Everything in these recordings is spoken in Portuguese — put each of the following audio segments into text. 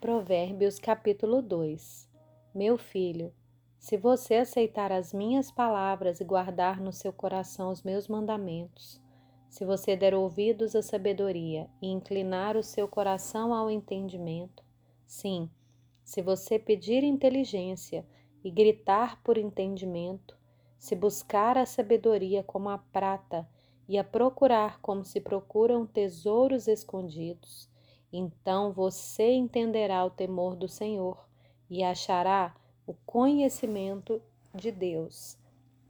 Provérbios capítulo 2 Meu filho, se você aceitar as minhas palavras e guardar no seu coração os meus mandamentos, se você der ouvidos à sabedoria e inclinar o seu coração ao entendimento, sim, se você pedir inteligência e gritar por entendimento, se buscar a sabedoria como a prata e a procurar como se procuram tesouros escondidos, então você entenderá o temor do Senhor e achará o conhecimento de Deus.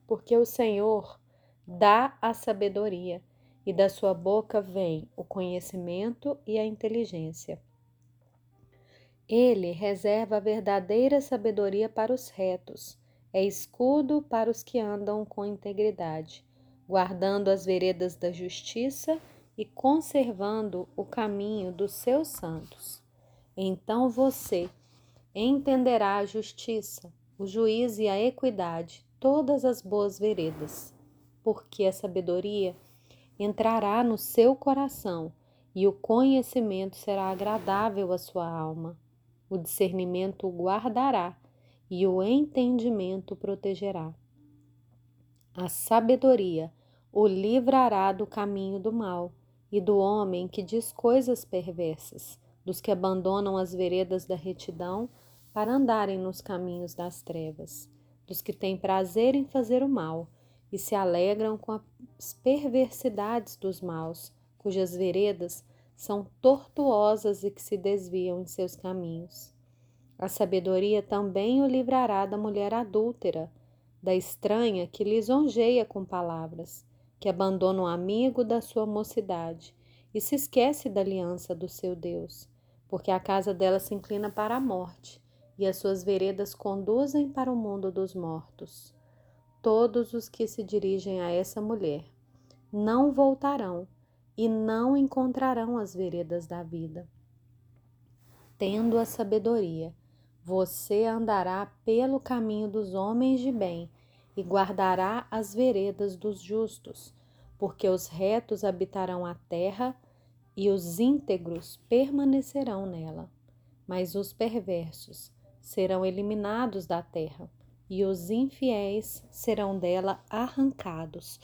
Porque o Senhor dá a sabedoria e da sua boca vem o conhecimento e a inteligência. Ele reserva a verdadeira sabedoria para os retos, é escudo para os que andam com integridade, guardando as veredas da justiça e conservando o caminho dos seus santos. Então você entenderá a justiça, o juízo e a equidade, todas as boas veredas, porque a sabedoria entrará no seu coração e o conhecimento será agradável à sua alma. O discernimento o guardará e o entendimento o protegerá. A sabedoria o livrará do caminho do mal e do homem que diz coisas perversas, dos que abandonam as veredas da retidão para andarem nos caminhos das trevas, dos que têm prazer em fazer o mal e se alegram com as perversidades dos maus, cujas veredas são tortuosas e que se desviam em seus caminhos. A sabedoria também o livrará da mulher adúltera, da estranha que lisonjeia com palavras, que abandona o amigo da sua mocidade e se esquece da aliança do seu Deus, porque a casa dela se inclina para a morte e as suas veredas conduzem para o mundo dos mortos. Todos os que se dirigem a essa mulher não voltarão e não encontrarão as veredas da vida. Tendo a sabedoria, você andará pelo caminho dos homens de bem e guardará as veredas dos justos, porque os retos habitarão a terra e os íntegros permanecerão nela. Mas os perversos serão eliminados da terra e os infiéis serão dela arrancados.